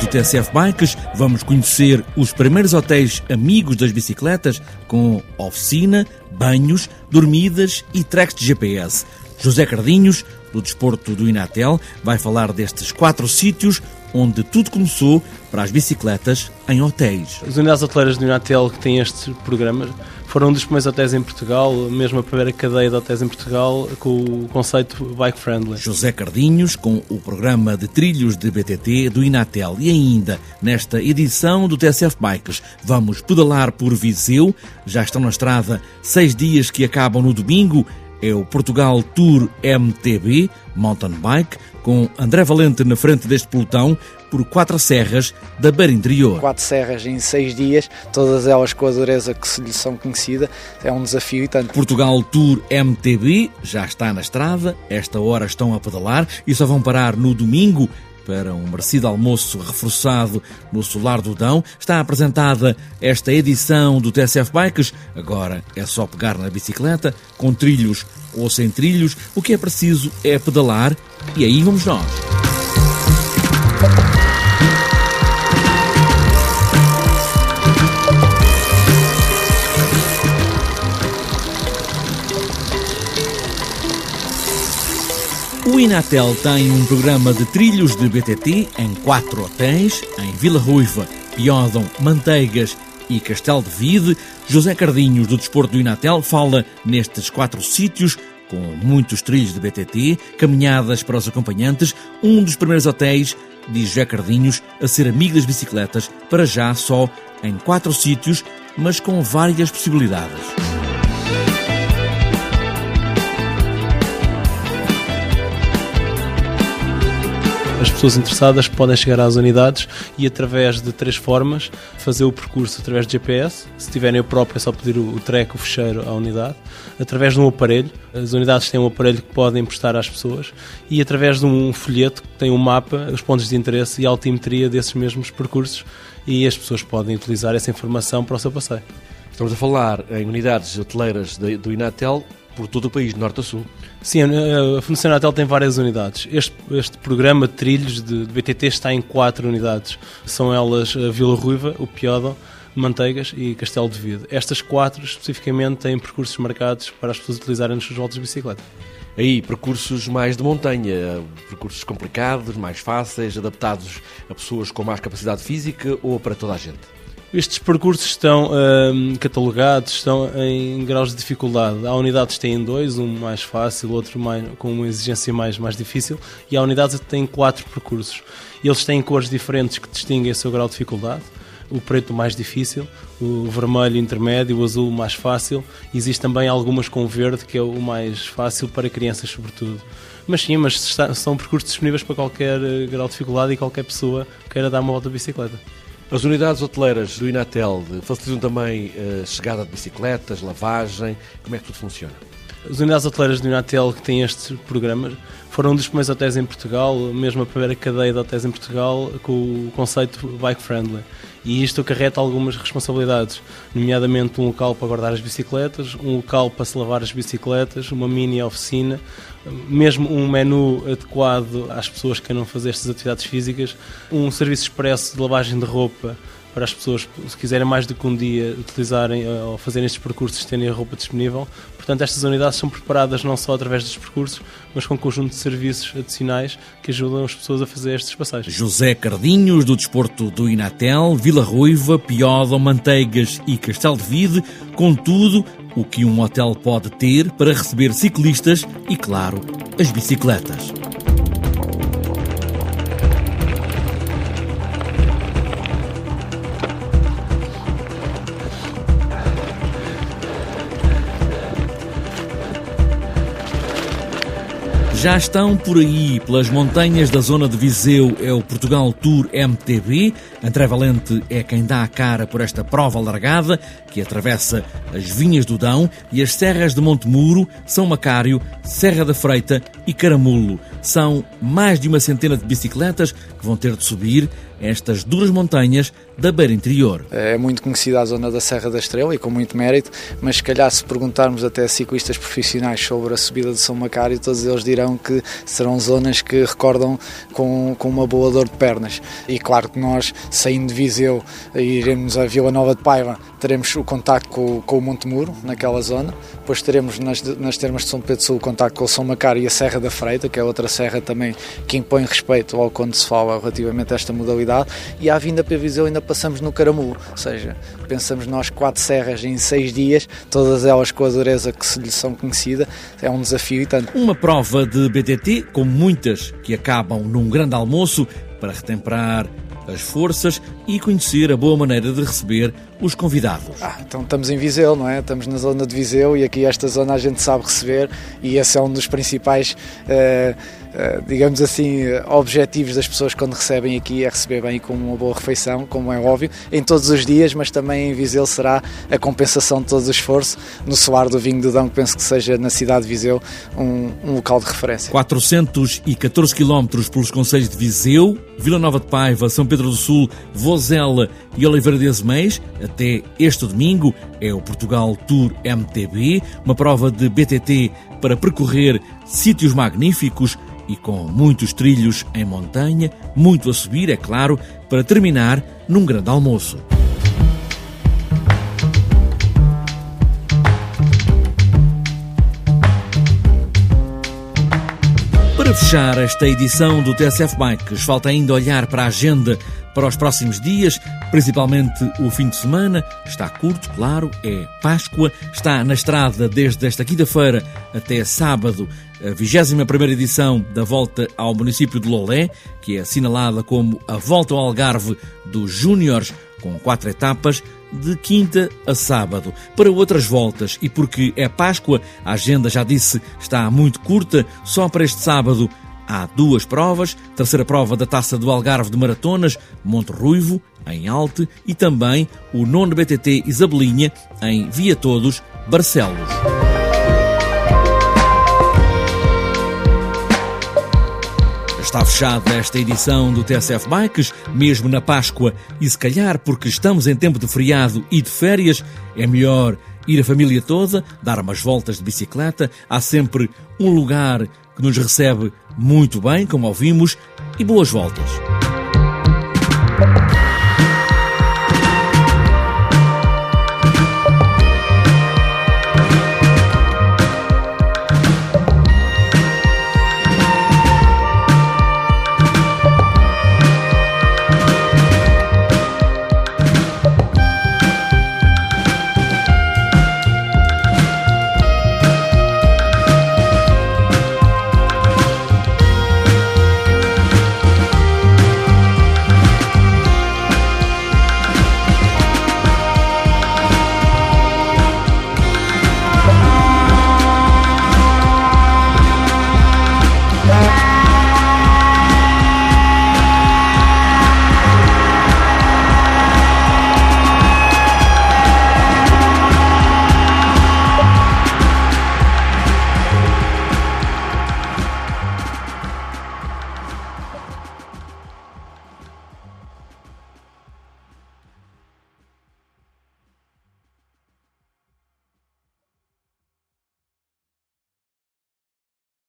Do TSF Bikes, vamos conhecer os primeiros hotéis amigos das bicicletas com oficina, banhos, dormidas e tracks de GPS. José Cardinhos, do Desporto do Inatel, vai falar destes quatro sítios onde tudo começou para as bicicletas em hotéis. As unidades hoteleiras do Inatel que têm estes programas foram um dos primeiros hotéis em Portugal, mesmo a primeira cadeia de hotéis em Portugal, com o conceito bike friendly. José Cardinhos, com o programa de trilhos de BTT do Inatel. E ainda, nesta edição do TSF Bikes, vamos pedalar por Viseu. Já estão na estrada seis dias que acabam no domingo é o Portugal Tour MTB Mountain Bike, com André Valente na frente deste pelotão por quatro serras da Beira Interior. Quatro serras em seis dias, todas elas com a dureza que se lhe são conhecida, é um desafio e tanto. Portugal Tour MTB já está na estrada, esta hora estão a pedalar e só vão parar no domingo para um merecido almoço reforçado no Solar do Dão. Está apresentada esta edição do TSF Bikes. Agora é só pegar na bicicleta, com trilhos ou sem trilhos. O que é preciso é pedalar e aí vamos nós. O Inatel tem um programa de trilhos de BTT em quatro hotéis, em Vila Ruiva, Piódão, Manteigas e Castelo de Vide. José Cardinhos, do Desporto do Inatel, fala nestes quatro sítios, com muitos trilhos de BTT, caminhadas para os acompanhantes, um dos primeiros hotéis, diz José Cardinhos, a ser amigo das bicicletas, para já só em quatro sítios, mas com várias possibilidades. As pessoas interessadas podem chegar às unidades e, através de três formas, fazer o percurso através de GPS. Se tiverem o próprio, é só pedir o track, o fecheiro à unidade. Através de um aparelho, as unidades têm um aparelho que podem emprestar às pessoas. E através de um folheto que tem um mapa, os pontos de interesse e a altimetria desses mesmos percursos. E as pessoas podem utilizar essa informação para o seu passeio. Estamos a falar em unidades hoteleiras do Inatel por todo o país, de norte a sul. Sim, a Fundação Natal tem várias unidades. Este, este programa de trilhos de, de, BTT está em quatro unidades. São elas a Vila Ruiva, o Piódão, Manteigas e Castelo de Vide. Estas quatro, especificamente, têm percursos marcados para as pessoas utilizarem nas suas voltas de bicicleta. Aí, percursos mais de montanha, percursos complicados, mais fáceis, adaptados a pessoas com mais capacidade física ou para toda a gente? Estes percursos estão hum, catalogados, estão em graus de dificuldade. Há unidades que têm dois, um mais fácil, outro mais, com uma exigência mais, mais difícil, e há unidades que têm quatro percursos. Eles têm cores diferentes que distinguem o seu grau de dificuldade. O preto mais difícil, o vermelho intermédio, o azul mais fácil. Existe também algumas com verde, que é o mais fácil para crianças, sobretudo. Mas sim, mas são percursos disponíveis para qualquer eh, grau de dificuldade e qualquer pessoa queira dar uma volta de bicicleta. As unidades hoteleiras do Inatel facilitam também a eh, chegada de bicicletas, lavagem, como é que tudo funciona? As unidades hoteleiras do Inatel que têm estes programas foram um dos primeiros hotéis em Portugal, mesmo a primeira cadeia de hotéis em Portugal, com o conceito bike friendly. E isto acarreta algumas responsabilidades, nomeadamente um local para guardar as bicicletas, um local para se lavar as bicicletas, uma mini oficina, mesmo um menu adequado às pessoas que queiram fazer estas atividades físicas, um serviço expresso de lavagem de roupa para as pessoas, se quiserem mais do que um dia utilizarem eh, ou fazerem estes percursos, terem a roupa disponível. Portanto, estas unidades são preparadas não só através dos percursos, mas com um conjunto de serviços adicionais que ajudam as pessoas a fazer estes passeios. José Cardinhos, do Desporto do Inatel, Vila Ruiva, Piódão, Manteigas e Castelo de Vide, com tudo o que um hotel pode ter para receber ciclistas e, claro, as bicicletas. Já estão por aí, pelas montanhas da zona de Viseu, é o Portugal Tour MTB. André Valente é quem dá a cara por esta prova largada, que atravessa as vinhas do Dão e as serras de Montemuro, São Macário, Serra da Freita e Caramulo. São mais de uma centena de bicicletas que vão ter de subir estas duras montanhas da beira interior. É muito conhecida a zona da Serra da Estrela e com muito mérito, mas se calhar se perguntarmos até ciclistas profissionais sobre a subida de São Macário, todos eles dirão que serão zonas que recordam com, com uma boa dor de pernas. E claro que nós, saindo de Viseu iremos a Vila Nova de Paiva, teremos o contacto com, com o Monte Muro, naquela zona, depois teremos nas, nas termas de São Pedro Sul o contacto com o São Macário e a Serra da Freita, que é outra serra também que impõe respeito ao quando se fala relativamente a esta modalidade, e à vinda para Viseu ainda passamos no Caramulo, ou seja, pensamos nós quatro serras em seis dias, todas elas com a dureza que se lhe são conhecida, é um desafio e tanto. Uma prova de BTT, como muitas que acabam num grande almoço, para retemperar as forças e conhecer a boa maneira de receber os convidados. Ah, então estamos em Viseu, não é? Estamos na zona de Viseu e aqui esta zona a gente sabe receber e esse é um dos principais, uh, digamos assim, objetivos das pessoas quando recebem aqui é receber bem com uma boa refeição, como é óbvio, em todos os dias, mas também em Viseu será a compensação de todo o esforço no soar do vinho do Dão, que penso que seja na cidade de Viseu um, um local de referência. 414 quilómetros pelos conselhos de Viseu, Vila Nova de Paiva, São Pedro do Sul, Vozela e Oliveira de Azeméis, até este domingo é o Portugal Tour MTB, uma prova de BTT para percorrer sítios magníficos e com muitos trilhos em montanha, muito a subir, é claro, para terminar num grande almoço. Para fechar esta edição do TSF Bikes, falta ainda olhar para a agenda para os próximos dias, principalmente o fim de semana. Está curto, claro, é Páscoa. Está na estrada desde esta quinta-feira até sábado a 21 edição da Volta ao município de Lolé, que é assinalada como a Volta ao Algarve dos Júniores, com quatro etapas, de quinta a sábado. Para outras voltas, e porque é Páscoa, a agenda, já disse, está muito curta, só para este sábado há duas provas, terceira prova da Taça do Algarve de Maratonas, Monte Ruivo, em Alte, e também o nono BTT Isabelinha, em Via Todos, Barcelos. Está fechada esta edição do TSF Bikes, mesmo na Páscoa, e se calhar porque estamos em tempo de feriado e de férias, é melhor ir a família toda, dar umas voltas de bicicleta. Há sempre um lugar que nos recebe muito bem, como ouvimos, e boas voltas.